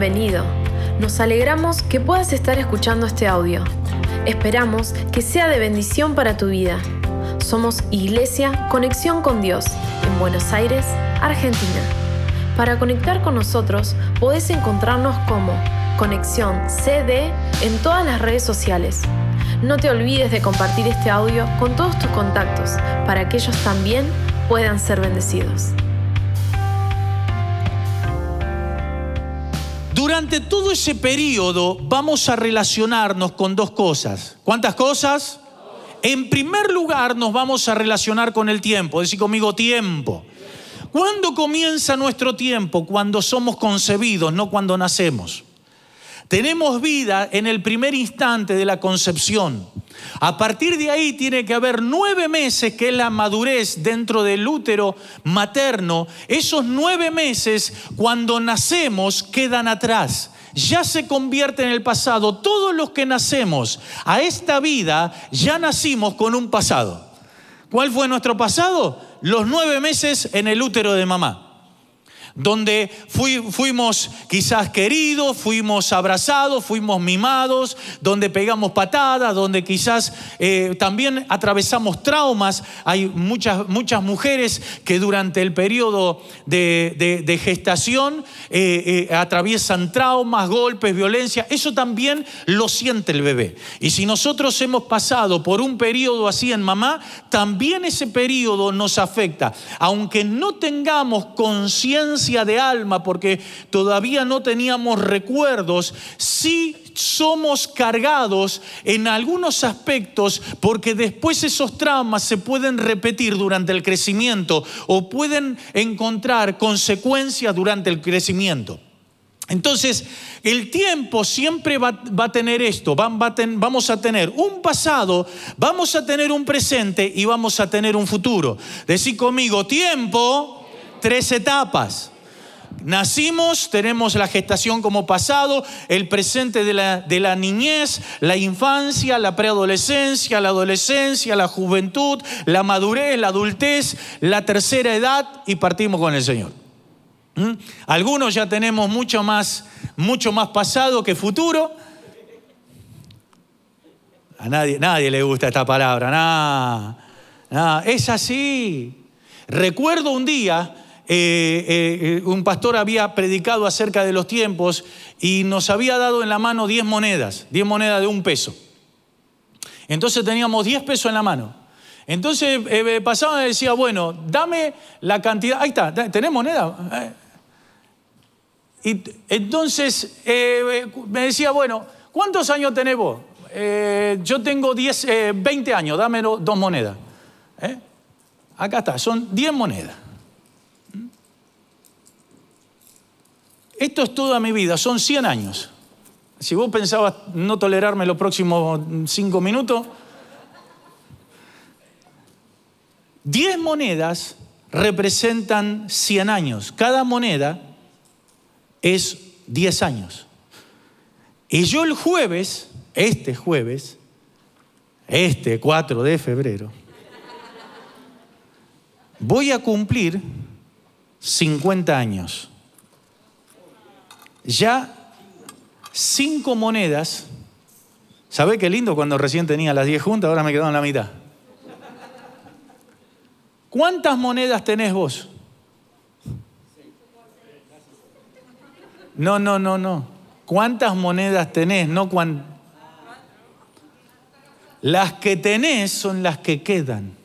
Bienvenido. Nos alegramos que puedas estar escuchando este audio. Esperamos que sea de bendición para tu vida. Somos Iglesia Conexión con Dios en Buenos Aires, Argentina. Para conectar con nosotros podés encontrarnos como Conexión CD en todas las redes sociales. No te olvides de compartir este audio con todos tus contactos para que ellos también puedan ser bendecidos. Durante todo ese periodo vamos a relacionarnos con dos cosas. ¿Cuántas cosas? En primer lugar nos vamos a relacionar con el tiempo. Decir conmigo tiempo. ¿Cuándo comienza nuestro tiempo? Cuando somos concebidos, no cuando nacemos. Tenemos vida en el primer instante de la concepción. A partir de ahí tiene que haber nueve meses, que es la madurez dentro del útero materno. Esos nueve meses, cuando nacemos, quedan atrás. Ya se convierte en el pasado. Todos los que nacemos a esta vida, ya nacimos con un pasado. ¿Cuál fue nuestro pasado? Los nueve meses en el útero de mamá donde fuimos quizás queridos, fuimos abrazados, fuimos mimados, donde pegamos patadas, donde quizás eh, también atravesamos traumas. Hay muchas, muchas mujeres que durante el periodo de, gestación eh, eh, atraviesan traumas, golpes, violencia. Eso también lo siente el bebé. Y si nosotros hemos pasado por un periodo así en mamá, también ese periodo nos afecta. Aunque no tengamos conciencia, de alma porque todavía no teníamos recuerdos, sí somos cargados en algunos aspectos porque después esos traumas se pueden repetir durante el crecimiento o pueden encontrar consecuencias durante el crecimiento. Entonces, el tiempo siempre va, a tener esto, vamos a tener un pasado, vamos a tener un presente y vamos a tener un futuro. Decí conmigo, tiempo, tres etapas. Nacimos, tenemos la gestación como pasado, el presente de la, niñez, la infancia, la preadolescencia, la adolescencia, la juventud, la madurez, la adultez, la tercera edad y partimos con el Señor. ¿Mm? Algunos ya tenemos mucho más, mucho más pasado que futuro. A nadie, nadie le gusta esta palabra, nada. es así. Recuerdo un día eh, eh, un pastor había predicado acerca de los tiempos y nos había dado en la mano 10 monedas, 10 monedas de un peso. Entonces teníamos 10 pesos en la mano. Entonces eh, pasaba y decía, bueno, dame la cantidad, ahí está, ¿tenés moneda? Y entonces me decía, bueno, ¿cuántos años tenés vos? yo tengo 10, 20 años, dame dos monedas. Acá está, son 10 monedas. Esto es toda mi vida, son 100 años. Si vos pensabas no tolerarme los próximos 5 minutos, 10 monedas representan 100 años. Cada moneda es 10 años. Y yo el jueves, este jueves, este 4 de febrero, voy a cumplir 50 años ya cinco monedas. ¿Sabe qué lindo cuando recién tenía las diez juntas? Ahora me quedo en la mitad. ¿Cuántas monedas tenés vos? No, no, no, no. ¿Cuántas monedas tenés? No cuán... Las que tenés son las que quedan.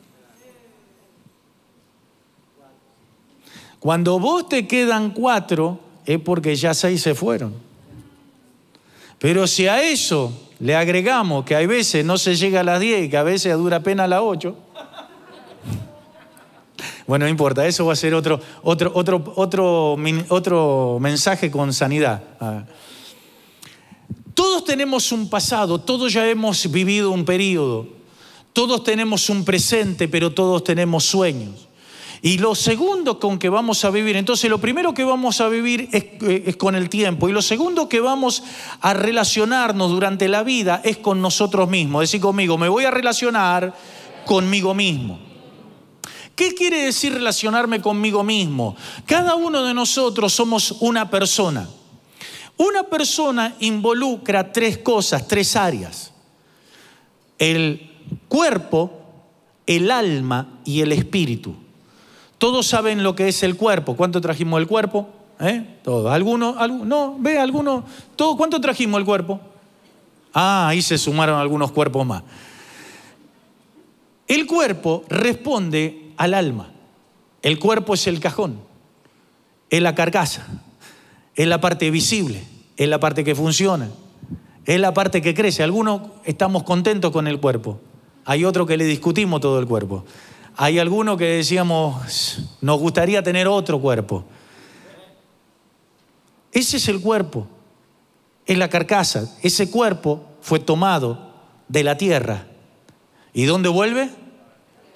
Cuando vos te quedan cuatro, es porque ya seis se fueron. Pero si a eso le agregamos que hay veces no se llega a las 10 y que a veces dura pena a las 8, bueno, no importa, eso va a ser otro, otro, otro, otro, otro mensaje con sanidad. Todos tenemos un pasado, todos ya hemos vivido un periodo, todos tenemos un presente, pero todos tenemos sueños. Y lo segundo con que vamos a vivir, entonces lo primero que vamos a vivir eh, es, con el tiempo. Y lo segundo que vamos a relacionarnos durante la vida es con nosotros mismos. Decir conmigo, me voy a relacionar conmigo mismo. ¿Qué quiere decir relacionarme conmigo mismo? Cada uno de nosotros somos una persona. Una persona involucra tres cosas, tres áreas. El cuerpo, el alma y el espíritu. Todos saben lo que es el cuerpo. ¿Cuánto trajimos el cuerpo? ¿Eh? Todo. ¿Alguno? No, ve, alguno. ¿Todo? ¿Cuánto trajimos el cuerpo? Ah, ahí se sumaron algunos cuerpos más. El cuerpo responde al alma. El cuerpo es el cajón, es la carcasa, es la parte visible, es la parte que funciona, es la parte que crece. Algunos estamos contentos con el cuerpo, hay otros que le discutimos todo el cuerpo. Hay algunos que decíamos, nos gustaría tener otro cuerpo. Ese es el cuerpo, es la carcasa. Ese cuerpo fue tomado de la tierra. ¿Y dónde vuelve?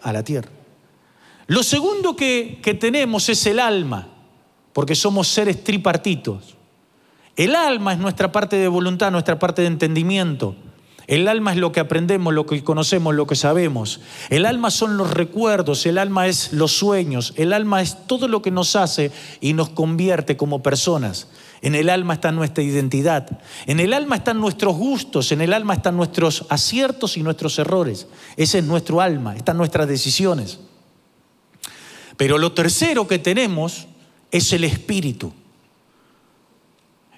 A la tierra. Lo segundo que, que tenemos es el alma, porque somos seres tripartitos. El alma es nuestra parte de voluntad, nuestra parte de entendimiento. El alma es lo que aprendemos, lo que conocemos, lo que sabemos. El alma son los recuerdos, el alma es los sueños, el alma es todo lo que nos hace y nos convierte como personas. En el alma está nuestra identidad, en el alma están nuestros gustos, en el alma están nuestros aciertos y nuestros errores. Ese es nuestro alma, están nuestras decisiones. Pero lo tercero que tenemos es el espíritu.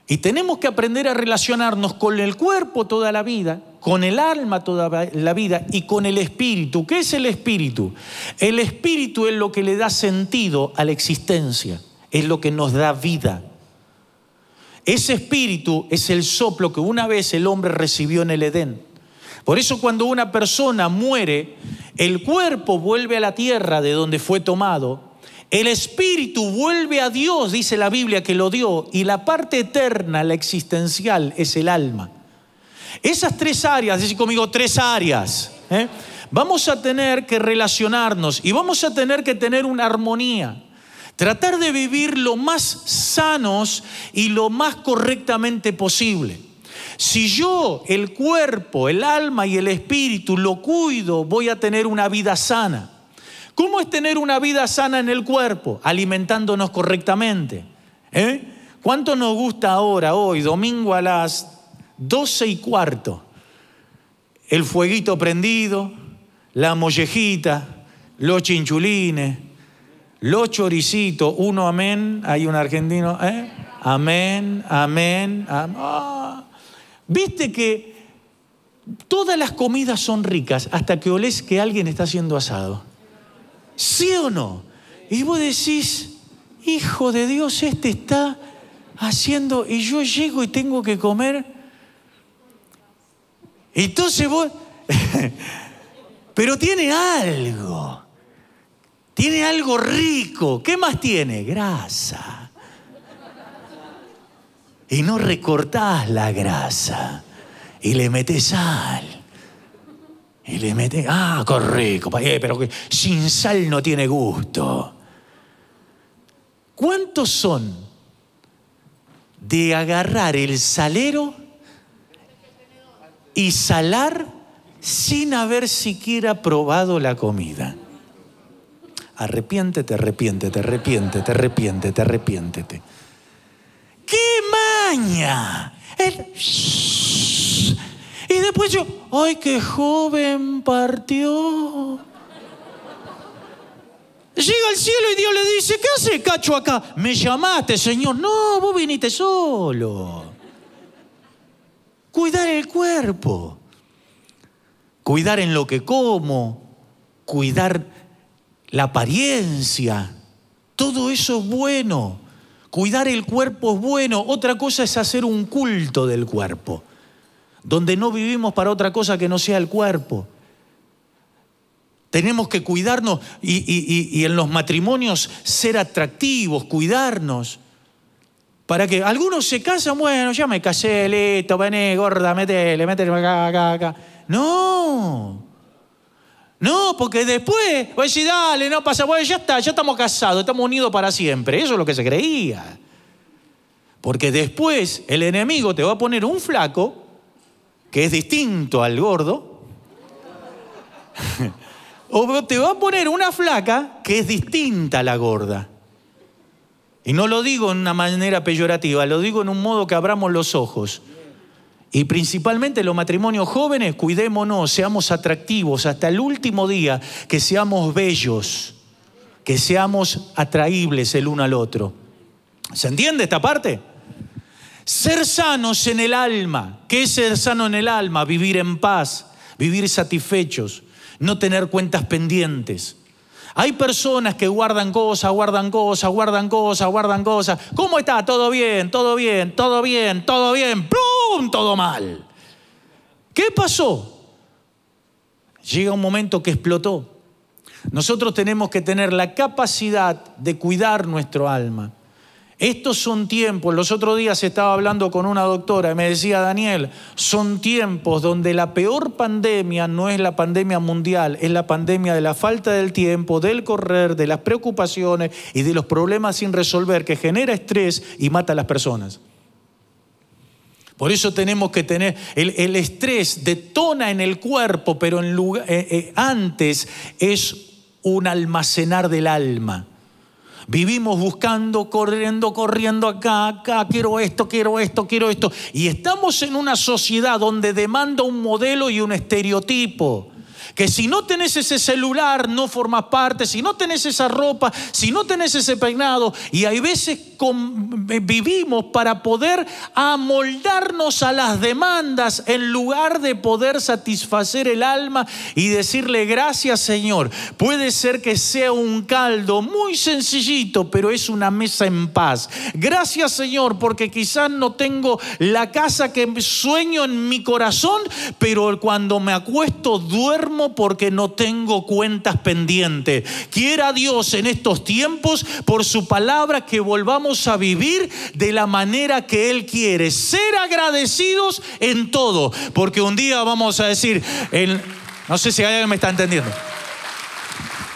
Y tenemos que aprender a relacionarnos con el cuerpo toda la vida, con el alma toda la vida y con el espíritu. ¿Qué es el espíritu? El espíritu es lo que le da sentido a la existencia, es lo que nos da vida. Ese espíritu es el soplo que una vez el hombre recibió en el Edén. Por eso cuando una persona muere, el cuerpo vuelve a la tierra de donde fue tomado el espíritu vuelve a Dios, dice la Biblia que lo dio, y la parte eterna, la existencial, es el alma. Esas tres áreas, decir conmigo tres áreas, ¿eh? vamos a tener que relacionarnos y vamos a tener que tener una armonía. Tratar de vivir lo más sanos y lo más correctamente posible. Si yo el cuerpo, el alma y el espíritu lo cuido, voy a tener una vida sana. ¿Cómo es tener una vida sana en el cuerpo? Alimentándonos correctamente. ¿Eh? ¿Cuánto nos gusta ahora, hoy, domingo a las doce y cuarto? El fueguito prendido, la mollejita, los chinchulines, los choricitos, uno amén, hay un argentino, ¿eh? amén, amén, amén. Ah. Viste que todas las comidas son ricas hasta que olés que alguien está haciendo asado. ¿Sí o no? Y vos decís, hijo de Dios, este está haciendo, y yo llego y tengo que comer. Entonces vos, pero tiene algo, tiene algo rico. ¿Qué más tiene? Grasa. Y no recortás la grasa y le metes sal. Y le mete, ah, rico, eh, pero sin sal no tiene gusto. ¿Cuántos son de agarrar el salero y salar sin haber siquiera probado la comida? Arrepiéntete, arrepiéntete, arrepiéntete, arrepiéntete, arrepiéntete. ¡Qué maña! El... Y después yo, ¡ay, qué joven partió! Llega al cielo y Dios le dice, ¿qué hace cacho acá? Me llamaste, Señor. No, vos viniste solo. Cuidar el cuerpo. Cuidar en lo que como. Cuidar la apariencia. Todo eso es bueno. Cuidar el cuerpo es bueno. Otra cosa es hacer un culto del cuerpo donde no vivimos para otra cosa que no sea el cuerpo. Tenemos que cuidarnos y, en los matrimonios ser atractivos, cuidarnos. Para que algunos se casan, bueno, ya me casé, listo, vení, gorda, métele, métele acá, acá, acá. No. No, porque después, voy a decir, dale, no pasa, bueno, ya está, ya estamos casados, estamos unidos para siempre. Eso es lo que se creía. Porque después el enemigo te va a poner un flaco que es distinto al gordo, o te va a poner una flaca que es distinta a la gorda. Y no lo digo en una manera peyorativa, lo digo en un modo que abramos los ojos. Y principalmente los matrimonios jóvenes, cuidémonos, seamos atractivos hasta el último día, que seamos bellos, que seamos atraíbles el uno al otro. ¿Se entiende esta parte? Ser sanos en el alma. ¿Qué es ser sano en el alma? Vivir en paz, vivir satisfechos, no tener cuentas pendientes. Hay personas que guardan cosas, guardan cosas, guardan cosas, guardan cosas. ¿Cómo está? Todo bien, todo bien, todo bien, todo bien. ¡Plum! Todo mal. ¿Qué pasó? Llega un momento que explotó. Nosotros tenemos que tener la capacidad de cuidar nuestro alma. Estos son tiempos, los otros días estaba hablando con una doctora y me decía, Daniel, son tiempos donde la peor pandemia no es la pandemia mundial, es la pandemia de la falta del tiempo, del correr, de las preocupaciones y de los problemas sin resolver que genera estrés y mata a las personas. Por eso tenemos que tener, el, estrés detona en el cuerpo, pero eh, eh, antes es un almacenar del alma. Vivimos buscando, corriendo, corriendo acá, acá, quiero esto, quiero esto, quiero esto. Y estamos en una sociedad donde demanda un modelo y un estereotipo que si no tenés ese celular no formas parte, si no tenés esa ropa, si no tenés ese peinado, y hay veces vivimos para poder amoldarnos a las demandas en lugar de poder satisfacer el alma y decirle gracias Señor. Puede ser que sea un caldo muy sencillito, pero es una mesa en paz. Gracias Señor porque quizás no tengo la casa que sueño en mi corazón, pero cuando me acuesto duermo porque no tengo cuentas pendientes. Quiera Dios en estos tiempos, por su palabra, que volvamos a vivir de la manera que Él quiere. Ser agradecidos en todo, porque un día vamos a decir, no sé si alguien me está entendiendo.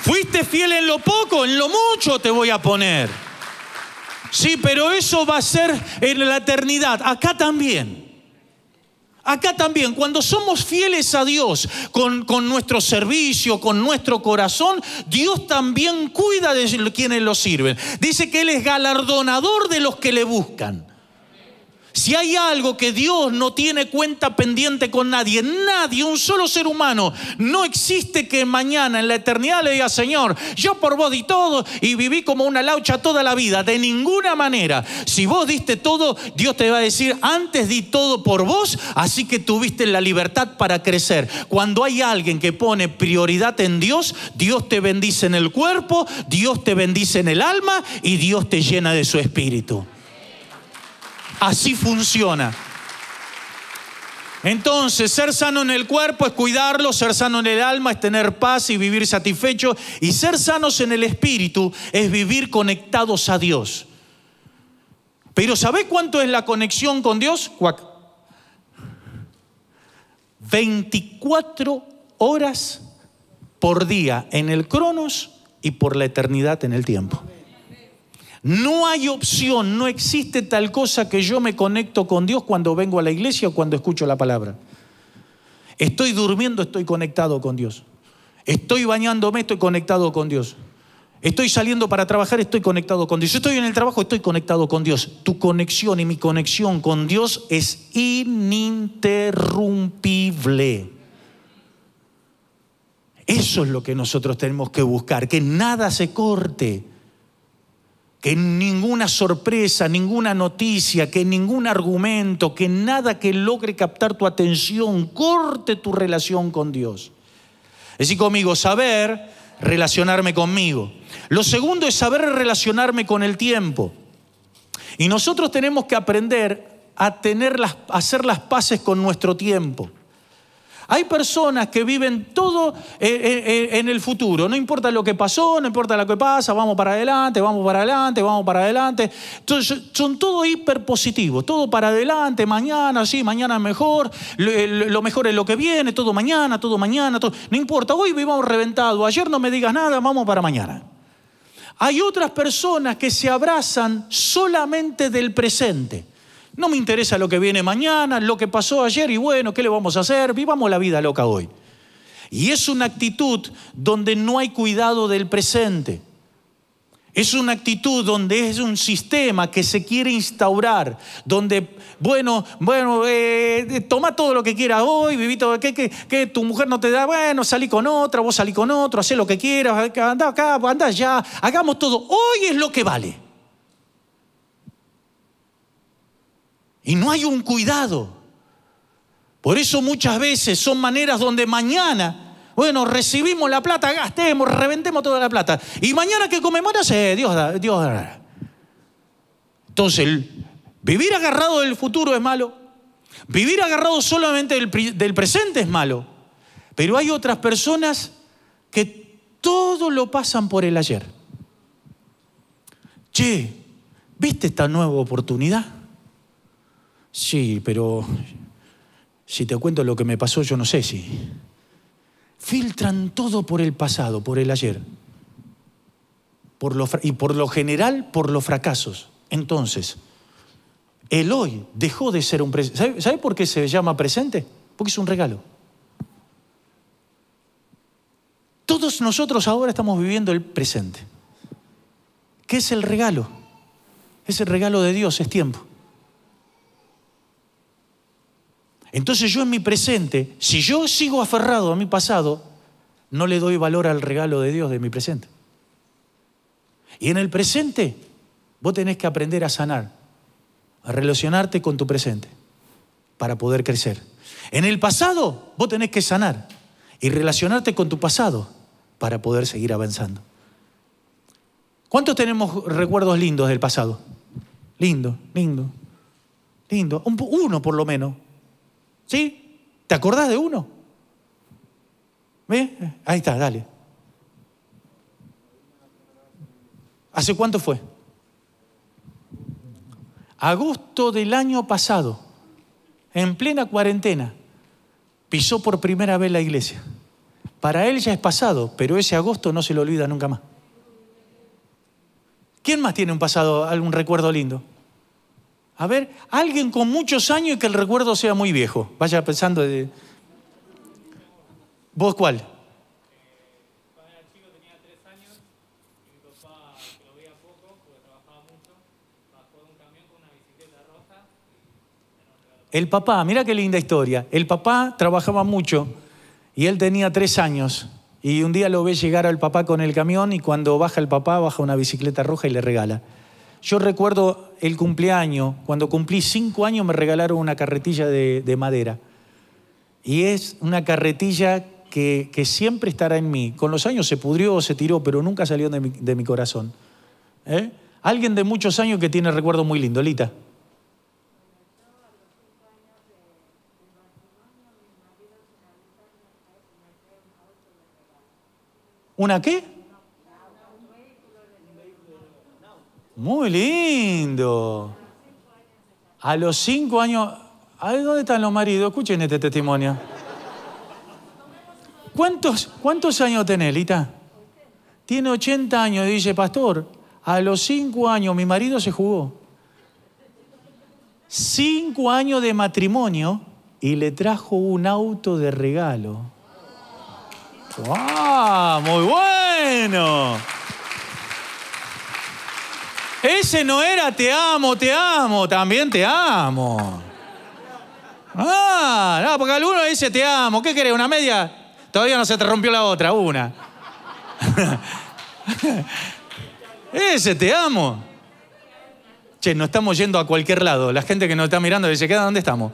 Fuiste fiel en lo poco, en lo mucho te voy a poner. Sí, pero eso va a ser en la eternidad. Acá también. Acá también, cuando somos fieles a Dios con, nuestro servicio, con nuestro corazón, Dios también cuida de quienes lo sirven. Dice que Él es galardonador de los que le buscan. Si hay algo que Dios no tiene cuenta pendiente con nadie, nadie, un solo ser humano, no existe que mañana en la eternidad le diga, Señor, yo por vos di todo y viví como una laucha toda la vida. De ninguna manera. Si vos diste todo, Dios te va a decir, antes di todo por vos, así que tuviste la libertad para crecer. Cuando hay alguien que pone prioridad en Dios, Dios te bendice en el cuerpo, Dios te bendice en el alma y Dios te llena de su espíritu. Así funciona. Entonces, ser sano en el cuerpo es cuidarlo, ser sano en el alma es tener paz y vivir satisfecho, y ser sanos en el espíritu es vivir conectados a Dios. Pero ¿sabe cuánto es la conexión con Dios? 24 horas por día en el cronos y por la eternidad en el tiempo. No hay opción, no existe tal cosa que yo me conecto con Dios cuando vengo a la iglesia o cuando escucho la palabra. Estoy durmiendo, estoy conectado con Dios. Estoy bañándome, estoy conectado con Dios. Estoy saliendo para trabajar, estoy conectado con Dios. Estoy en el trabajo, estoy conectado con Dios. Tu conexión y mi conexión con Dios es ininterrumpible. Eso es lo que nosotros tenemos que buscar, que nada se corte que ninguna sorpresa, ninguna noticia, que ningún argumento, que nada que logre captar tu atención corte tu relación con Dios. Es decir, conmigo, saber relacionarme conmigo. Lo segundo es saber relacionarme con el tiempo. Y nosotros tenemos que aprender a, tener las, a hacer las paces con nuestro tiempo. Hay personas que viven todo eh, eh, eh, en el futuro. No importa lo que pasó, no importa lo que pasa, vamos para adelante, vamos para adelante, vamos para adelante. Entonces, son todo hiper positivos, todo para adelante, mañana, sí, mañana mejor, lo mejor es lo que viene, todo mañana, todo mañana, todo. No importa, hoy vivamos reventado, ayer no me digas nada, vamos para mañana. Hay otras personas que se abrazan solamente del presente. No me interesa lo que viene mañana, lo que pasó ayer y bueno, ¿qué le vamos a hacer? Vivamos la vida loca hoy. Y es una actitud donde no hay cuidado del presente. Es una actitud donde es un sistema que se quiere instaurar, donde, bueno, bueno, eh, toma todo lo que quieras hoy, viví todo, que, que, tu mujer no te da, bueno, salí con otra, vos salí con otro, haz lo que quieras, anda acá, anda allá, hagamos todo. Hoy es lo que vale. Y no hay un cuidado. Por eso muchas veces son maneras donde mañana bueno, recibimos la plata, gastemos, reventemos toda la plata. Y mañana que comemos, sé, Dios da, Dios. Entonces, vivir agarrado del futuro es malo. Vivir agarrado solamente del, del presente es malo. Pero hay otras personas que todo lo pasan por el ayer. Che, ¿viste esta nueva oportunidad? Sí, pero si te cuento lo que me pasó, yo no sé si filtran todo por el pasado, por el ayer. Por lo, y por lo general por los fracasos. Entonces, el hoy dejó de ser un presente. ¿Sabe, por qué se llama presente? Porque es un regalo. Todos nosotros ahora estamos viviendo el presente. ¿Qué es el regalo? Es el regalo de Dios, es tiempo. Entonces yo en mi presente, si yo sigo aferrado a mi pasado, no le doy valor al regalo de Dios de mi presente. Y en el presente, vos tenés que aprender a sanar, a relacionarte con tu presente para poder crecer. En el pasado, vos tenés que sanar y relacionarte con tu pasado para poder seguir avanzando. ¿Cuántos tenemos recuerdos lindos del pasado? Lindo, lindo, lindo. Uno por lo menos. ¿Sí? ¿Te acordás de uno? ¿Ve? Ahí está, dale. ¿Hace cuánto fue? Agosto del año pasado, en plena cuarentena, pisó por primera vez la iglesia. Para él ya es pasado, pero ese agosto no se lo olvida nunca más. ¿Quién más tiene un pasado, algún recuerdo lindo? A ver, alguien con muchos años y que el recuerdo sea muy viejo. Vaya pensando de... ¿Vos cuál? El papá, mira qué linda historia. El papá trabajaba mucho y él tenía tres años. Y un día lo ve llegar al papá con el camión y cuando baja el papá baja una bicicleta roja y le regala. Yo recuerdo el cumpleaños, cuando cumplí cinco años me regalaron una carretilla de, madera. Y es una carretilla que, siempre estará en mí. Con los años se pudrió se tiró, pero nunca salió de mi, corazón. ¿Eh? Alguien de muchos años que tiene recuerdo muy lindo, Lita. ¿Una qué? Muy lindo. A los cinco años, ¿dónde están los maridos? Escuchen este testimonio. ¿Cuántos, cuántos años tenés, Lita? Tiene 80 años, dice, pastor, a los cinco años mi marido se jugó. Cinco años de matrimonio y le trajo un auto de regalo. ¡Wow! ¡Muy bueno! Ese no era te amo, te amo, también te amo. Ah, no, porque alguno dice te amo. ¿Qué querés? ¿Una media? Todavía no se te rompió la otra, una. Ese te amo. Che, no estamos yendo a cualquier lado. La gente que nos está mirando dice, ¿queda dónde estamos?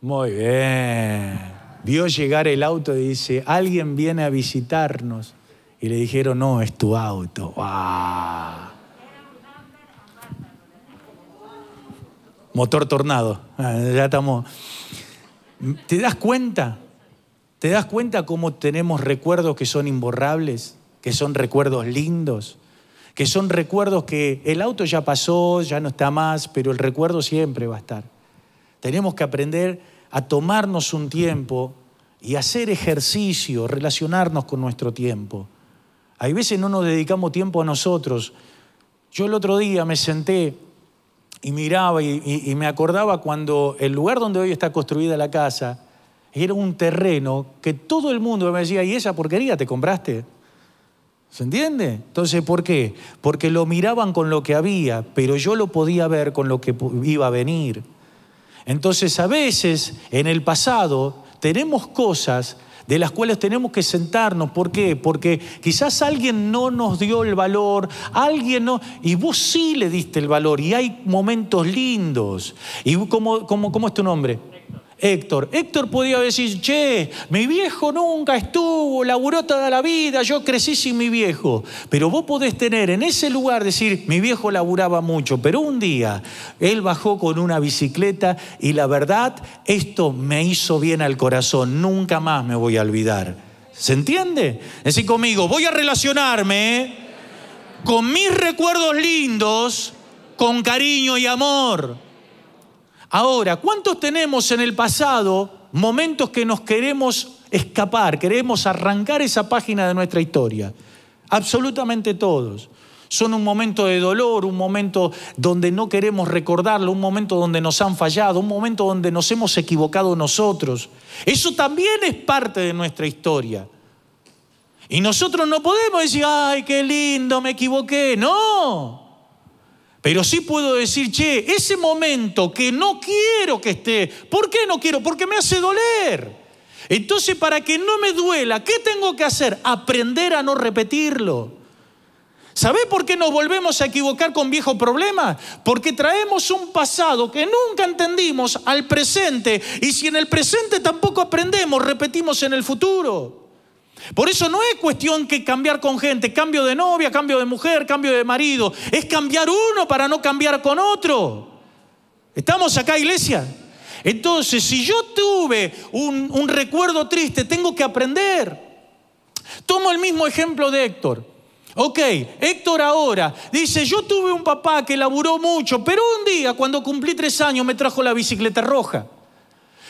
Muy bien vio llegar el auto y dice, alguien viene a visitarnos. Y le dijeron, no, es tu auto. Motor tornado. Ah, ya estamos. ¿Te das cuenta? ¿Te das cuenta cómo tenemos recuerdos que son imborrables? Que son recuerdos lindos. Que son recuerdos que el auto ya pasó, ya no está más, pero el recuerdo siempre va a estar. Tenemos que aprender a tomarnos un tiempo y hacer ejercicio, relacionarnos con nuestro tiempo. Hay veces no nos dedicamos tiempo a nosotros. Yo el otro día me senté y miraba y, me acordaba cuando el lugar donde hoy está construida la casa era un terreno que todo el mundo me decía, ¿y esa porquería te compraste? ¿Se entiende? Entonces, ¿por qué? Porque lo miraban con lo que había, pero yo lo podía ver con lo que iba a venir. Entonces, a veces en el pasado tenemos cosas de las cuales tenemos que sentarnos. ¿Por qué? Porque quizás alguien no nos dio el valor, alguien no, y vos sí le diste el valor, y hay momentos lindos. ¿Y cómo, cómo, cómo es tu nombre? Héctor. Héctor podía decir, che, mi viejo nunca estuvo, laburó toda la vida, yo crecí sin mi viejo. Pero vos podés tener en ese lugar decir, mi viejo laburaba mucho, pero un día él bajó con una bicicleta y la verdad, esto me hizo bien al corazón, nunca más me voy a olvidar. ¿Se entiende? Decir conmigo, voy a relacionarme con mis recuerdos lindos, con cariño y amor. Ahora, ¿cuántos tenemos en el pasado momentos que nos queremos escapar, queremos arrancar esa página de nuestra historia? Absolutamente todos. Son un momento de dolor, un momento donde no queremos recordarlo, un momento donde nos han fallado, un momento donde nos hemos equivocado nosotros. Eso también es parte de nuestra historia. Y nosotros no podemos decir, ay, qué lindo, me equivoqué. No, pero sí puedo decir, che, ese momento que no quiero que esté, ¿por qué no quiero? Porque me hace doler. Entonces, para que no me duela, ¿qué tengo que hacer? Aprender a no repetirlo. ¿Sabe por qué nos volvemos a equivocar con viejos problemas? Porque traemos un pasado que nunca entendimos al presente y si en el presente tampoco aprendemos, repetimos en el futuro. Por eso no es cuestión que cambiar con gente, cambio de novia, cambio de mujer, cambio de marido. Es cambiar uno para no cambiar con otro. ¿Estamos acá, iglesia? Entonces, si yo tuve un, recuerdo triste, tengo que aprender. Tomo el mismo ejemplo de Héctor. Ok, Héctor ahora dice, yo tuve un papá que laburó mucho, pero un día cuando cumplí tres años me trajo la bicicleta roja.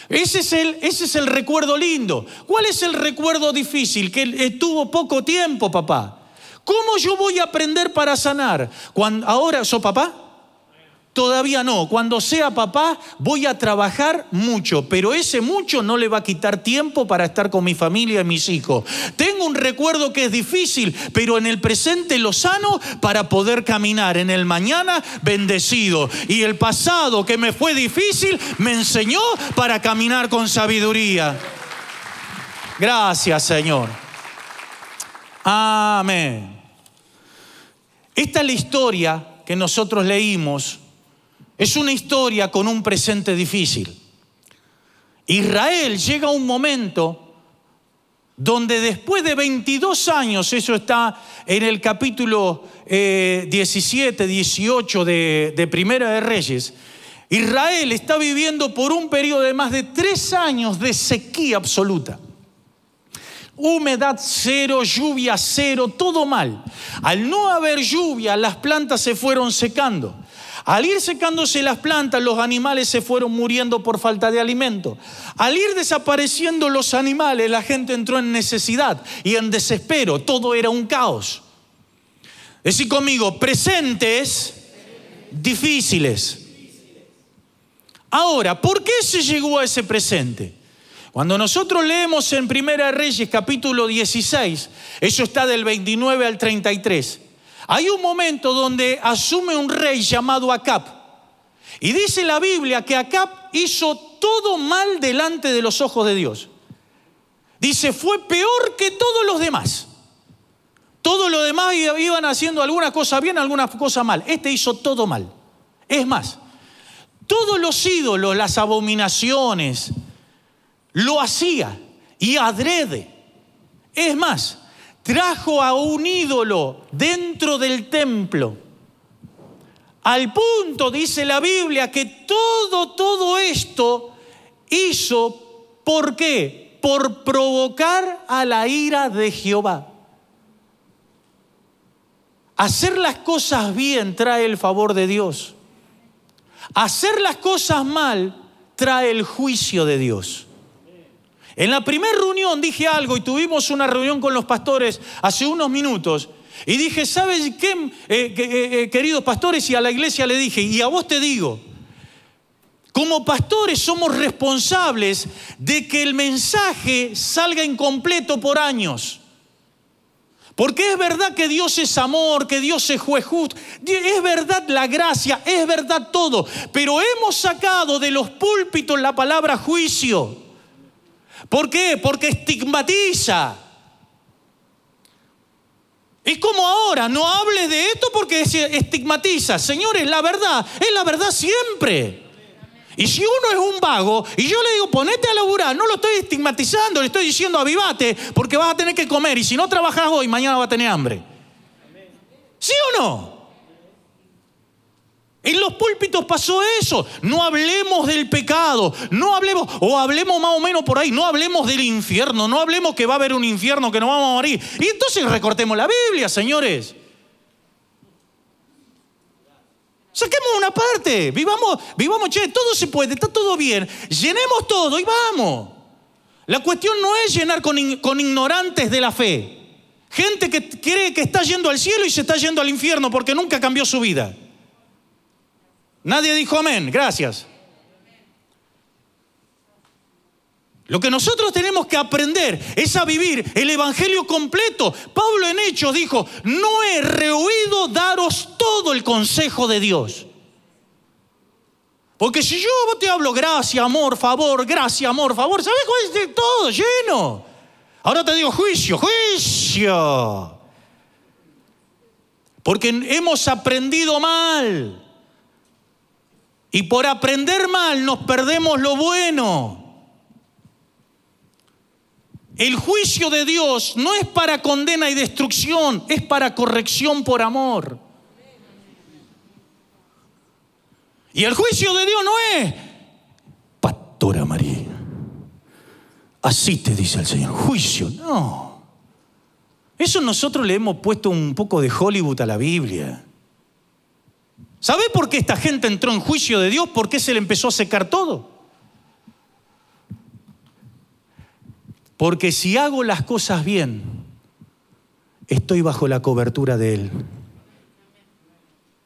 Ese es, el, ese es el recuerdo lindo. ¿Cuál es el recuerdo difícil? Que estuvo poco tiempo, papá. ¿Cómo yo voy a aprender para sanar? Cuando, ahora, ¿so papá? Todavía no. Cuando sea papá voy a trabajar mucho, pero ese mucho no le va a quitar tiempo para estar con mi familia y mis hijos. Tengo un recuerdo que es difícil, pero en el presente lo sano para poder caminar en el mañana bendecido. Y el pasado que me fue difícil me enseñó para caminar con sabiduría. Gracias, Señor. Amén. Esta es la historia que nosotros leímos es una historia con un presente difícil. Israel llega a un momento donde después de 22 años, eso está en el capítulo 17, eh, 18 de, de Primera de Reyes, Israel está viviendo por un periodo de más de tres años de sequía absoluta. Humedad cero, lluvia cero, todo mal. Al no haber lluvia, las plantas se fueron secando. Al ir secándose las plantas, los animales se fueron muriendo por falta de alimento. Al ir desapareciendo los animales, la gente entró en necesidad y en desespero. Todo era un caos. Decir conmigo, presentes difíciles. Ahora, ¿por qué se llegó a ese presente? Cuando nosotros leemos en Primera Reyes capítulo 16, eso está del 29 al 33. Hay un momento donde asume un rey llamado Acab. Y dice la Biblia que Acab hizo todo mal delante de los ojos de Dios. Dice, fue peor que todos los demás. Todos los demás iban haciendo alguna cosa bien, alguna cosa mal. Este hizo todo mal. Es más, todos los ídolos, las abominaciones, lo hacía y adrede. Es más, trajo a un ídolo dentro del templo. Al punto, dice la Biblia, que todo, todo esto hizo, ¿por qué? Por provocar a la ira de Jehová. Hacer las cosas bien trae el favor de Dios. Hacer las cosas mal trae el juicio de Dios. En la primera reunión dije algo y tuvimos una reunión con los pastores hace unos minutos Y dije, ¿sabes qué, eh, eh, eh, queridos pastores? Y a la iglesia le dije, y a vos te digo, como pastores somos responsables de que el mensaje salga incompleto por años. Porque es verdad que Dios es amor, que Dios es juez justo, es verdad la gracia, es verdad todo, pero hemos sacado de los púlpitos la palabra juicio. ¿Por qué? Porque estigmatiza. Es como ahora, no hables de esto porque estigmatiza. Señores, la verdad es la verdad siempre. Y si uno es un vago y yo le digo, ponete a laburar, no lo estoy estigmatizando, le estoy diciendo avivate porque vas a tener que comer y si no trabajas hoy, mañana vas a tener hambre. ¿Sí o no? En los púlpitos pasó eso. No hablemos del pecado, no hablemos, o hablemos más o menos por ahí, no hablemos del infierno, no hablemos que va a haber un infierno, que nos vamos a morir. Y entonces recortemos la Biblia, señores. Saquemos una parte, vivamos, vivamos, che, todo se puede, está todo bien, llenemos todo y vamos. La cuestión no es llenar con, con ignorantes de la fe. Gente que cree que está yendo al cielo y se está yendo al infierno porque nunca cambió su vida. Nadie dijo amén, gracias. Lo que nosotros tenemos que aprender es a vivir el Evangelio completo. Pablo en Hechos dijo, no he rehuido daros todo el consejo de Dios. Porque si yo te hablo gracia, amor, favor, gracia, amor, favor, ¿sabes cuál es de todo? Lleno. Ahora te digo juicio, juicio. Porque hemos aprendido mal. Y por aprender mal nos perdemos lo bueno. El juicio de Dios no es para condena y destrucción, es para corrección por amor. Y el juicio de Dios no es, Pastora María, así te dice el Señor, juicio, no. Eso nosotros le hemos puesto un poco de Hollywood a la Biblia. ¿Sabe por qué esta gente entró en juicio de Dios? ¿Por qué se le empezó a secar todo? Porque si hago las cosas bien, estoy bajo la cobertura de Él.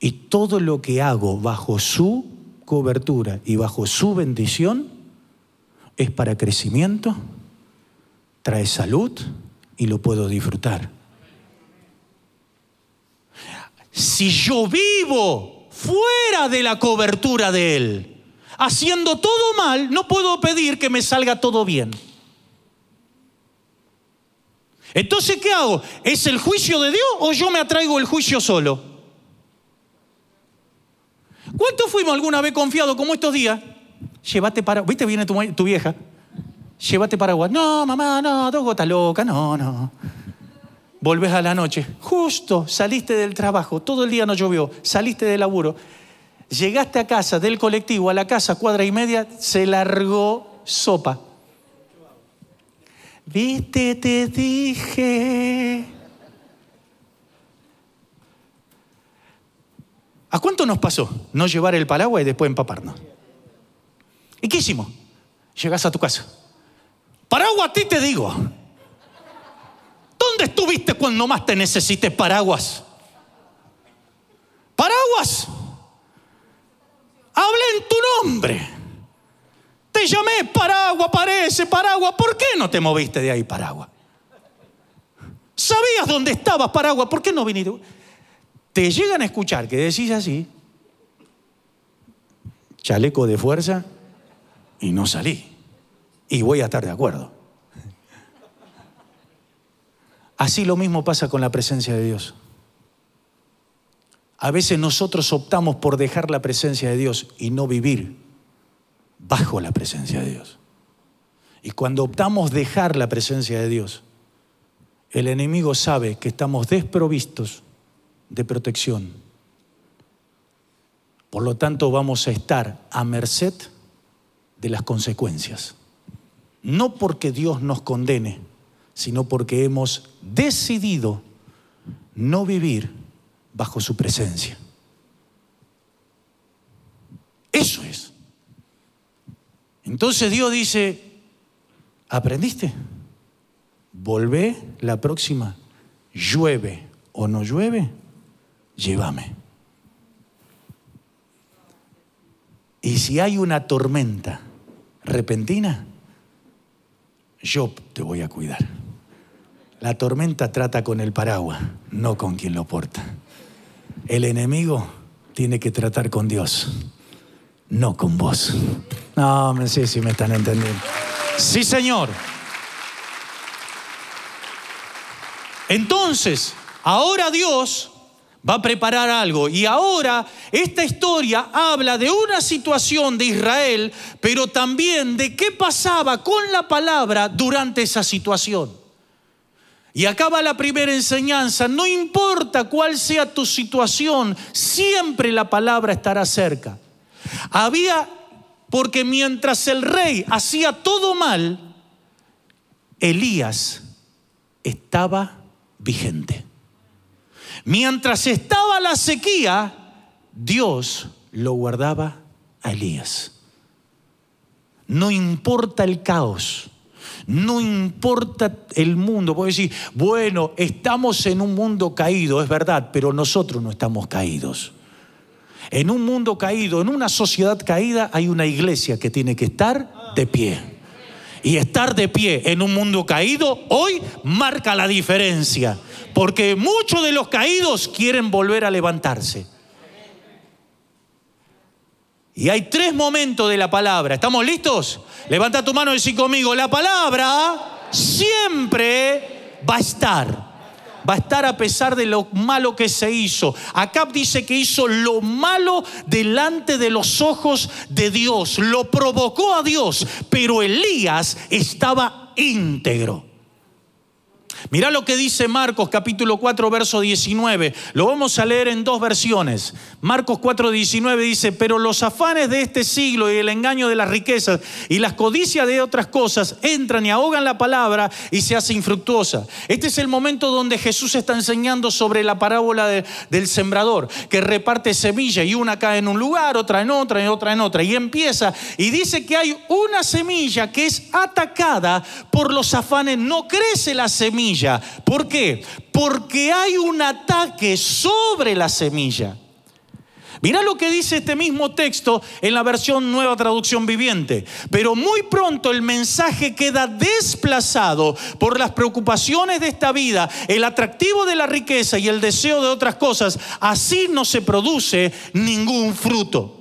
Y todo lo que hago bajo su cobertura y bajo su bendición es para crecimiento, trae salud y lo puedo disfrutar. Si yo vivo fuera de la cobertura de Él, haciendo todo mal, no puedo pedir que me salga todo bien. Entonces, ¿qué hago? ¿Es el juicio de Dios o yo me atraigo el juicio solo? ¿Cuántos fuimos alguna vez confiados como estos días? Llévate para... ¿Viste? Viene tu, tu vieja. Llévate paraguas. No, mamá, no, dos gotas loca, no, no. Volves a la noche. Justo saliste del trabajo, todo el día no llovió, saliste del laburo. Llegaste a casa del colectivo, a la casa, cuadra y media, se largó sopa. Viste, te dije. ¿A cuánto nos pasó no llevar el paraguas y después empaparnos? ¿Y qué hicimos? Llegas a tu casa. Paraguas a ti te digo. ¿Dónde estuviste cuando más te necesites paraguas? Paraguas. Habla en tu nombre. Te llamé Paragua, parece, Paragua. ¿Por qué no te moviste de ahí, Paragua? ¿Sabías dónde estabas, Paragua? ¿Por qué no viniste? Te llegan a escuchar que decís así, chaleco de fuerza, y no salí. Y voy a estar de acuerdo. Así lo mismo pasa con la presencia de Dios. A veces nosotros optamos por dejar la presencia de Dios y no vivir bajo la presencia de Dios. Y cuando optamos dejar la presencia de Dios, el enemigo sabe que estamos desprovistos de protección. Por lo tanto, vamos a estar a merced de las consecuencias. No porque Dios nos condene, sino porque hemos decidido no vivir bajo su presencia. Eso es. Entonces Dios dice, ¿aprendiste? Volvé la próxima, llueve o no llueve, llévame. Y si hay una tormenta repentina, yo te voy a cuidar. La tormenta trata con el paraguas, no con quien lo porta. El enemigo tiene que tratar con Dios, no con vos. No, me sé si me están entendiendo. Sí, Señor. Entonces, ahora Dios va a preparar algo. Y ahora esta historia habla de una situación de Israel, pero también de qué pasaba con la palabra durante esa situación. Y acá va la primera enseñanza, no importa cuál sea tu situación, siempre la palabra estará cerca. Había, porque mientras el rey hacía todo mal, Elías estaba vigente. Mientras estaba la sequía, Dios lo guardaba a Elías. No importa el caos, no importa el mundo. Puedo decir, bueno, estamos en un mundo caído, es verdad, pero nosotros no estamos caídos. En un mundo caído, en una sociedad caída, hay una iglesia que tiene que estar de pie. Y estar de pie en un mundo caído hoy marca la diferencia porque muchos de los caídos quieren volver a levantarse. Y hay tres momentos de la palabra. ¿Estamos listos? Levanta tu mano y decir conmigo, la palabra siempre va a estar. Va a estar a pesar de lo malo que se hizo. Acab dice que hizo lo malo delante de los ojos de Dios. Lo provocó a Dios, pero Elías estaba íntegro. Mira lo que dice Marcos capítulo 4 verso 19. Lo vamos a leer en dos versiones. Marcos 4 19 dice, pero los afanes de este siglo y el engaño de las riquezas y las codicias de otras cosas entran y ahogan la palabra y se hace infructuosa. Este es el momento donde Jesús está enseñando sobre la parábola del sembrador, que reparte semilla y una cae en un lugar, otra en otra y otra en otra. Y empieza y dice que hay una semilla que es atacada por los afanes. No crece la semilla ¿Por qué? Porque hay un ataque sobre la semilla. Mira lo que dice este mismo texto en la versión Nueva Traducción Viviente. Pero muy pronto el mensaje queda desplazado por las preocupaciones de esta vida, el atractivo de la riqueza y el deseo de otras cosas. Así no se produce ningún fruto.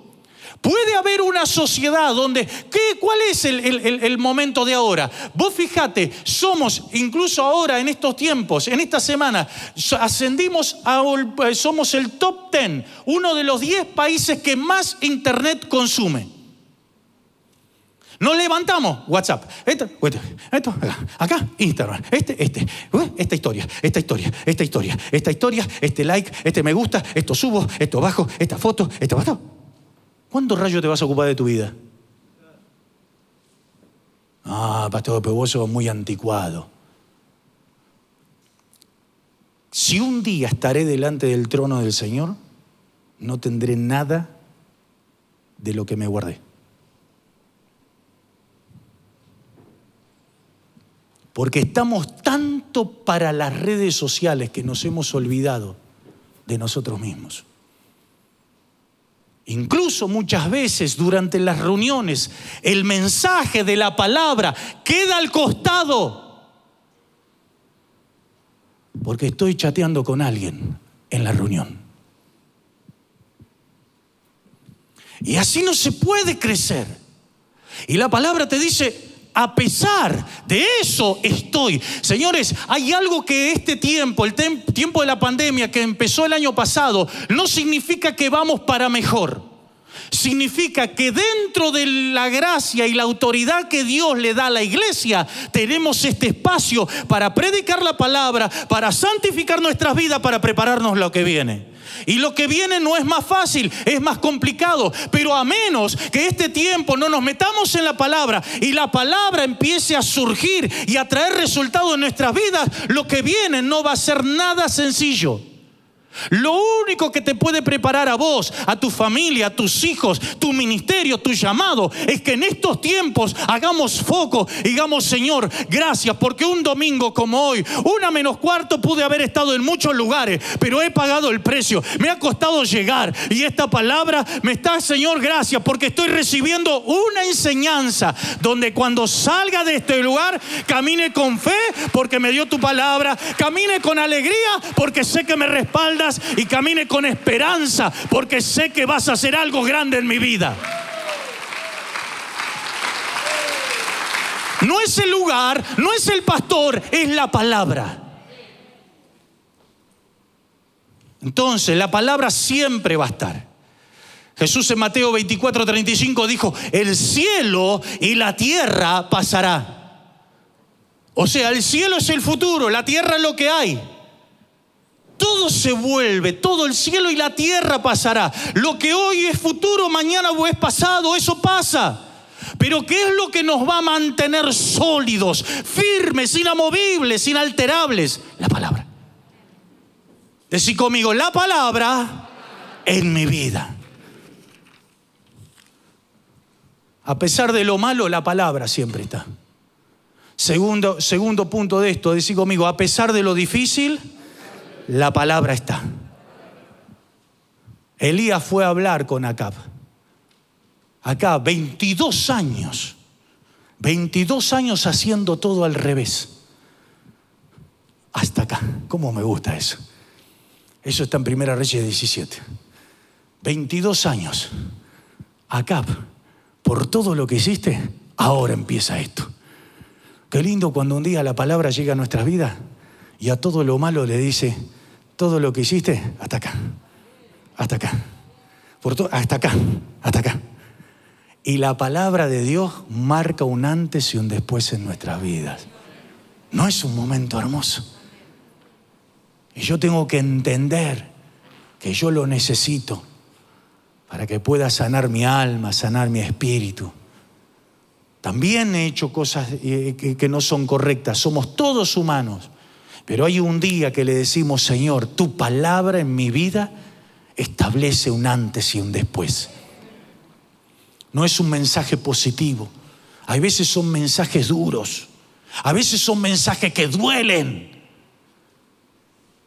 Puede haber una sociedad donde, ¿qué, ¿cuál es el, momento de ahora? Vos fíjate, somos, incluso ahora en estos tiempos, en esta semana, ascendimos a, eh, somos el top 10, uno de los 10 países que más internet consume. Nos levantamos, WhatsApp, esto, esto, acá, Instagram, este, este, esta historia, esta historia, esta historia, esta historia, este like, este me gusta, esto subo, esto bajo, esta foto, esto bajo. ¿Cuántos rayos te vas a ocupar de tu vida? Ah, pastor, muy anticuado. Si un día estaré delante del trono del Señor, no tendré nada de lo que me guardé. Porque estamos tanto para las redes sociales que nos hemos olvidado de nosotros mismos. Incluso muchas veces durante las reuniones el mensaje de la palabra queda al costado. Porque estoy chateando con alguien en la reunión. Y así no se puede crecer. Y la palabra te dice, a pesar de eso estoy. Señores, hay algo que este tiempo, el tiempo de la pandemia que empezó el año pasado, no significa que vamos para mejor. Significa que dentro de la gracia y la autoridad que Dios le da a la iglesia, tenemos este espacio para predicar la palabra, para santificar nuestras vidas, para prepararnos lo que viene. Y lo que viene no es más fácil, es más complicado. Pero a menos que este tiempo no nos metamos en la palabra y la palabra empiece a surgir y a traer resultados en nuestras vidas, lo que viene no va a ser nada sencillo. Lo único que te puede preparar a vos, a tu familia, a tus hijos, tu ministerio, tu llamado, es que en estos tiempos hagamos foco y digamos, Señor, gracias, porque un domingo como hoy, una menos cuarto, pude haber estado en muchos lugares, pero he pagado el precio, me ha costado llegar. Y esta palabra me está, Señor, gracias, porque estoy recibiendo una enseñanza donde cuando salga de este lugar, camine con fe, porque me dio tu palabra, camine con alegría, porque sé que me respalda y camine con esperanza porque sé que vas a hacer algo grande en mi vida. No es el lugar, no es el pastor, es la palabra. Entonces, la palabra siempre va a estar. Jesús en Mateo 24, 35 dijo, el cielo y la tierra pasará. O sea, el cielo es el futuro, la tierra es lo que hay. Todo se vuelve, todo el cielo y la tierra pasará. Lo que hoy es futuro, mañana es pasado, eso pasa. Pero ¿qué es lo que nos va a mantener sólidos, firmes, inamovibles, inalterables? La palabra. Decí conmigo, la palabra en mi vida. A pesar de lo malo, la palabra siempre está. Segundo, segundo punto de esto, decí conmigo, a pesar de lo difícil, la palabra está. Elías fue a hablar con Acab. Acá, 22 años, 22 años haciendo todo al revés. Hasta acá, ¿cómo me gusta eso? Eso está en Primera Reyes 17. 22 años. Acab, por todo lo que hiciste, ahora empieza esto. Qué lindo cuando un día la palabra llega a nuestras vidas y a todo lo malo le dice, todo lo que hiciste, hasta acá, hasta acá, hasta acá, hasta acá. Y la palabra de Dios marca un antes y un después en nuestras vidas. ¿No es un momento hermoso? Y yo tengo que entender que yo lo necesito para que pueda sanar mi alma, sanar mi espíritu. También he hecho cosas eh, que no son correctas. Somos todos humanos. Pero hay un día que le decimos, Señor, tu palabra en mi vida establece un antes y un después. No es un mensaje positivo. Hay veces son mensajes duros. A veces son mensajes que duelen.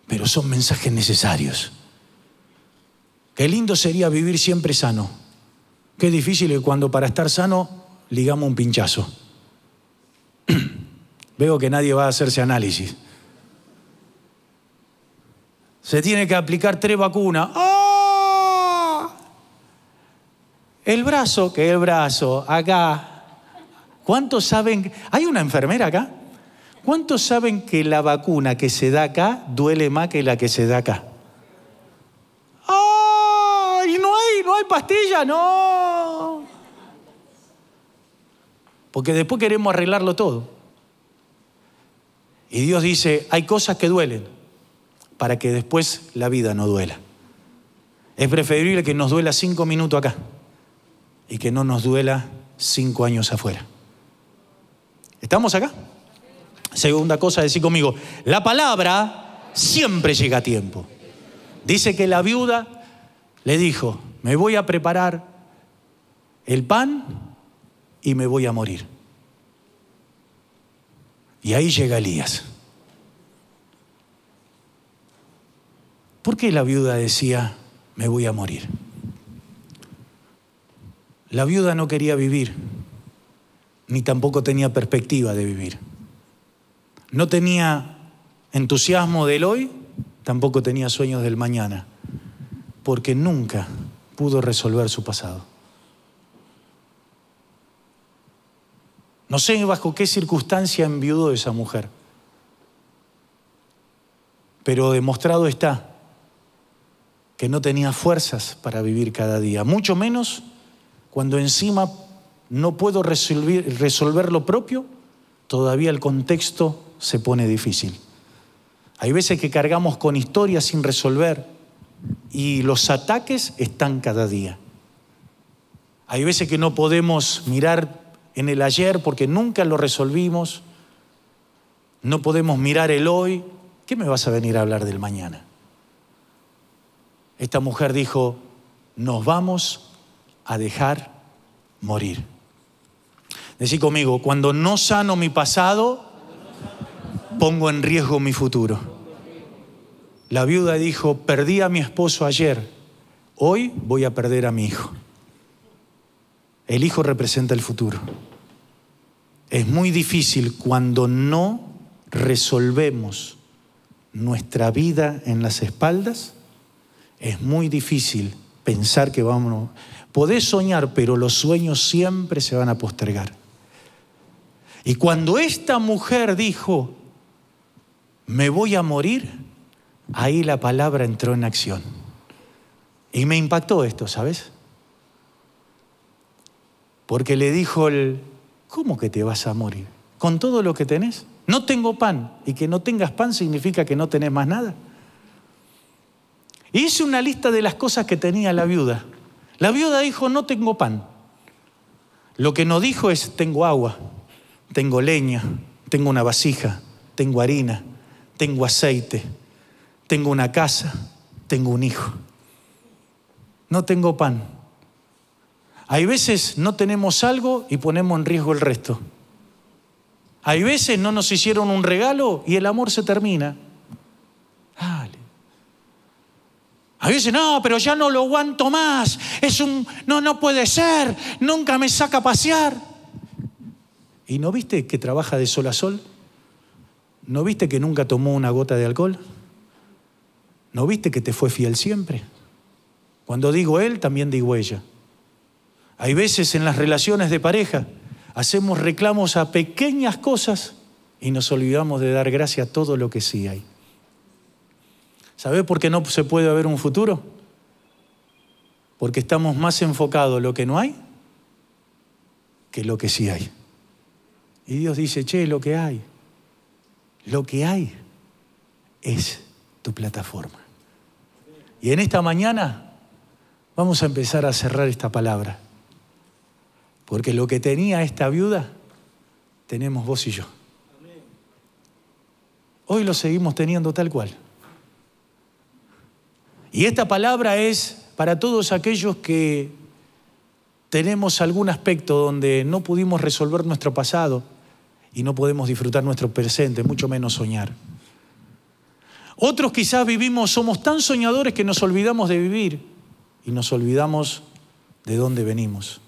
Pero son mensajes necesarios. Qué lindo sería vivir siempre sano. Qué difícil es cuando para estar sano ligamos un pinchazo. Veo que nadie va a hacerse análisis se tiene que aplicar tres vacunas. ¡Ah! El brazo, que el brazo, acá. ¿Cuántos saben? ¿Hay una enfermera acá? ¿Cuántos saben que la vacuna que se da acá duele más que la que se da acá? ¡Ah! Y no hay, no hay pastilla, no. Porque después queremos arreglarlo todo. Y Dios dice, hay cosas que duelen para que después la vida no duela. Es preferible que nos duela cinco minutos acá y que no nos duela cinco años afuera. ¿Estamos acá? Segunda cosa, decir conmigo, la palabra siempre llega a tiempo. Dice que la viuda le dijo, me voy a preparar el pan y me voy a morir. Y ahí llega Elías. ¿Por qué la viuda decía, me voy a morir? La viuda no quería vivir, ni tampoco tenía perspectiva de vivir. No tenía entusiasmo del hoy, tampoco tenía sueños del mañana, porque nunca pudo resolver su pasado. No sé bajo qué circunstancia enviudó esa mujer, pero demostrado está que no tenía fuerzas para vivir cada día, mucho menos cuando encima no puedo resolver, resolver lo propio, todavía el contexto se pone difícil. Hay veces que cargamos con historias sin resolver y los ataques están cada día. Hay veces que no podemos mirar en el ayer porque nunca lo resolvimos. No podemos mirar el hoy. ¿Qué me vas a venir a hablar del mañana? Esta mujer dijo, nos vamos a dejar morir. Decí conmigo, cuando no sano mi pasado, pongo en riesgo mi futuro. La viuda dijo, perdí a mi esposo ayer, hoy voy a perder a mi hijo. El hijo representa el futuro. Es muy difícil cuando no resolvemos nuestra vida en las espaldas, es muy difícil pensar que vamos... Podés soñar, pero los sueños siempre se van a postergar. Y cuando esta mujer dijo, me voy a morir, ahí la palabra entró en acción. Y me impactó esto, ¿sabes? Porque le dijo el, ¿cómo que te vas a morir? ¿Con todo lo que tenés? No tengo pan. Y que no tengas pan significa que no tenés más nada. Hice una lista de las cosas que tenía la viuda. La viuda dijo, no tengo pan. Lo que no dijo es, tengo agua, tengo leña, tengo una vasija, tengo harina, tengo aceite, tengo una casa, tengo un hijo. No tengo pan. Hay veces no tenemos algo y ponemos en riesgo el resto. Hay veces no nos hicieron un regalo y el amor se termina. Dale. Hay veces, no, pero ya no lo aguanto más. Es un, no, no puede ser. Nunca me saca a pasear. ¿Y no viste que trabaja de sol a sol? ¿No viste que nunca tomó una gota de alcohol? ¿No viste que te fue fiel siempre? Cuando digo él, también digo ella. Hay veces en las relaciones de pareja hacemos reclamos a pequeñas cosas y nos olvidamos de dar gracias a todo lo que sí hay. ¿Sabe por qué no se puede haber un futuro? Porque estamos más enfocados en lo que no hay que lo que sí hay. Y Dios dice, che, lo que hay, lo que hay es tu plataforma. Y en esta mañana vamos a empezar a cerrar esta palabra. Porque lo que tenía esta viuda, tenemos vos y yo. Hoy lo seguimos teniendo tal cual. Y esta palabra es para todos aquellos que tenemos algún aspecto donde no pudimos resolver nuestro pasado y no podemos disfrutar nuestro presente, mucho menos soñar. Otros quizás vivimos, somos tan soñadores que nos olvidamos de vivir y nos olvidamos de dónde venimos.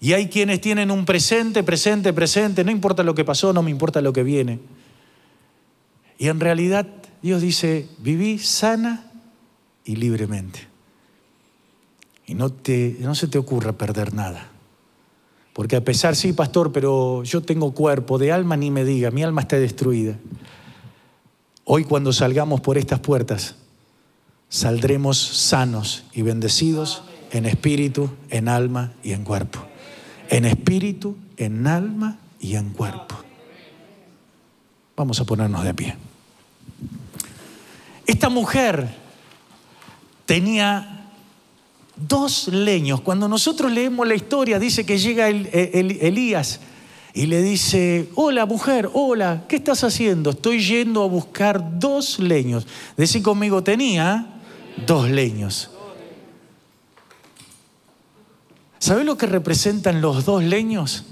Y hay quienes tienen un presente, presente, presente, no importa lo que pasó, no me importa lo que viene. Y en realidad Dios dice, viví sana y libremente. Y no, te, no se te ocurra perder nada. Porque a pesar, sí, pastor, pero yo tengo cuerpo, de alma ni me diga, mi alma está destruida. Hoy cuando salgamos por estas puertas, saldremos sanos y bendecidos en espíritu, en alma y en cuerpo en espíritu, en alma y en cuerpo. Vamos a ponernos de pie. Esta mujer tenía dos leños. Cuando nosotros leemos la historia, dice que llega Elías y le dice, hola mujer, hola, ¿qué estás haciendo? Estoy yendo a buscar dos leños. Decí conmigo, tenía dos leños. ¿Sabes lo que representan los dos leños?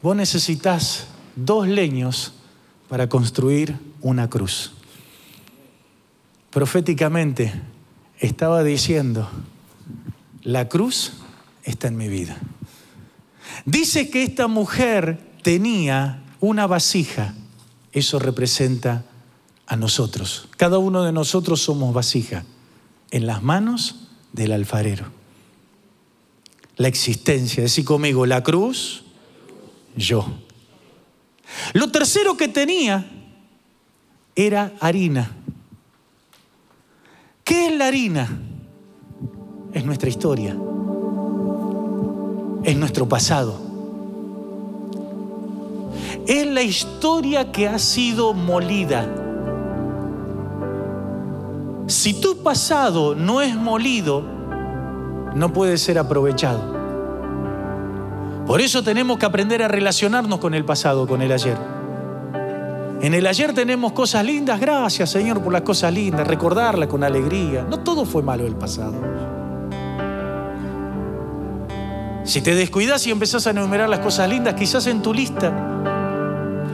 Vos necesitas dos leños para construir una cruz. Proféticamente estaba diciendo, la cruz está en mi vida. Dice que esta mujer tenía una vasija, eso representa a nosotros. Cada uno de nosotros somos vasija en las manos del alfarero la existencia. Decí conmigo, la cruz, yo. Lo tercero que tenía era harina. ¿Qué es la harina? Es nuestra historia. Es nuestro pasado. Es la historia que ha sido molida. Si tu pasado no es molido, no puede ser aprovechado. Por eso tenemos que aprender a relacionarnos con el pasado, con el ayer. En el ayer tenemos cosas lindas, gracias Señor por las cosas lindas, recordarla con alegría. No todo fue malo del pasado. Si te descuidas y empezás a enumerar las cosas lindas, quizás en tu lista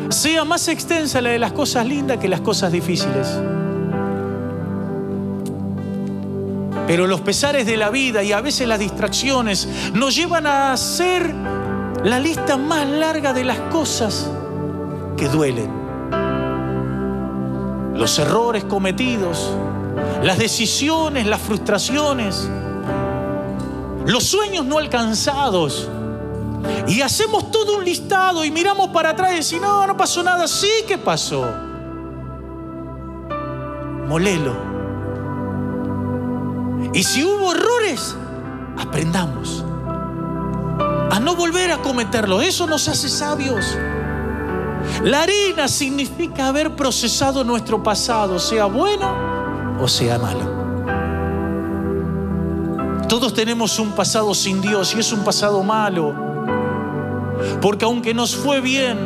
sea más extensa la de las cosas lindas que las cosas difíciles. Pero los pesares de la vida y a veces las distracciones nos llevan a hacer la lista más larga de las cosas que duelen. Los errores cometidos, las decisiones, las frustraciones, los sueños no alcanzados. Y hacemos todo un listado y miramos para atrás y decimos, no, no pasó nada. Sí que pasó. Molelo. Y si hubo errores, aprendamos a no volver a cometerlo. Eso nos hace sabios. La harina significa haber procesado nuestro pasado, sea bueno o sea malo. Todos tenemos un pasado sin Dios y es un pasado malo. Porque aunque nos fue bien,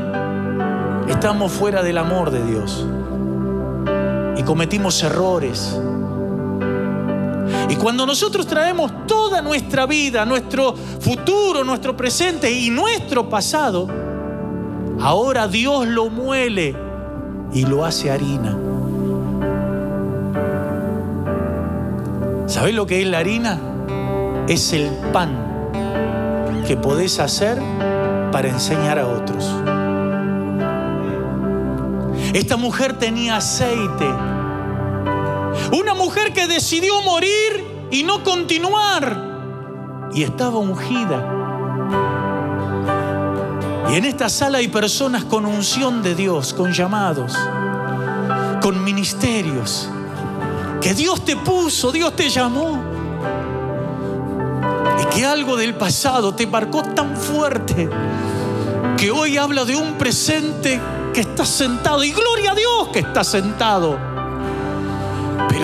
estamos fuera del amor de Dios. Y cometimos errores y cuando nosotros traemos toda nuestra vida, nuestro futuro, nuestro presente y nuestro pasado, ahora Dios lo muele y lo hace harina. ¿Sabes lo que es la harina? Es el pan que podés hacer para enseñar a otros. Esta mujer tenía aceite una mujer que decidió morir y no continuar. Y estaba ungida. Y en esta sala hay personas con unción de Dios, con llamados, con ministerios, que Dios te puso, Dios te llamó. Y que algo del pasado te marcó tan fuerte que hoy habla de un presente que está sentado. Y gloria a Dios que está sentado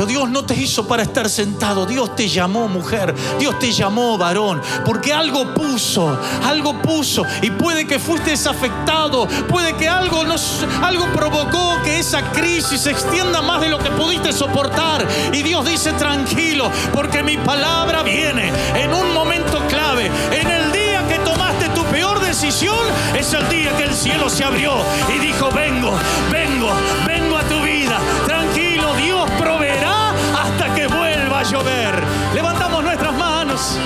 Dios no te hizo para estar sentado. Dios te llamó mujer. Dios te llamó varón. Porque algo puso. Algo puso. Y puede que fuiste desafectado. Puede que algo, nos, algo provocó que esa crisis se extienda más de lo que pudiste soportar. Y Dios dice tranquilo. Porque mi palabra viene en un momento clave. En el día que tomaste tu peor decisión. Es el día que el cielo se abrió. Y dijo vengo, vengo, vengo a llover. Levantamos nuestras manos.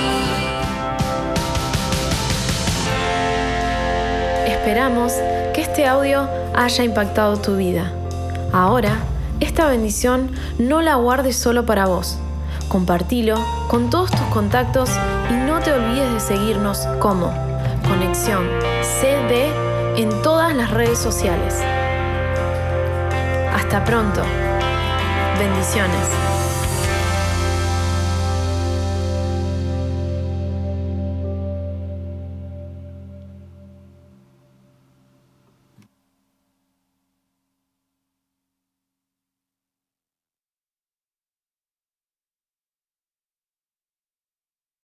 Esperamos que este audio haya impactado tu vida. Ahora, esta bendición no la guardes solo para vos. Compartilo con todos tus contactos y no te olvides de seguirnos como Conexión CD en todas las redes sociales. Hasta pronto. Bendiciones.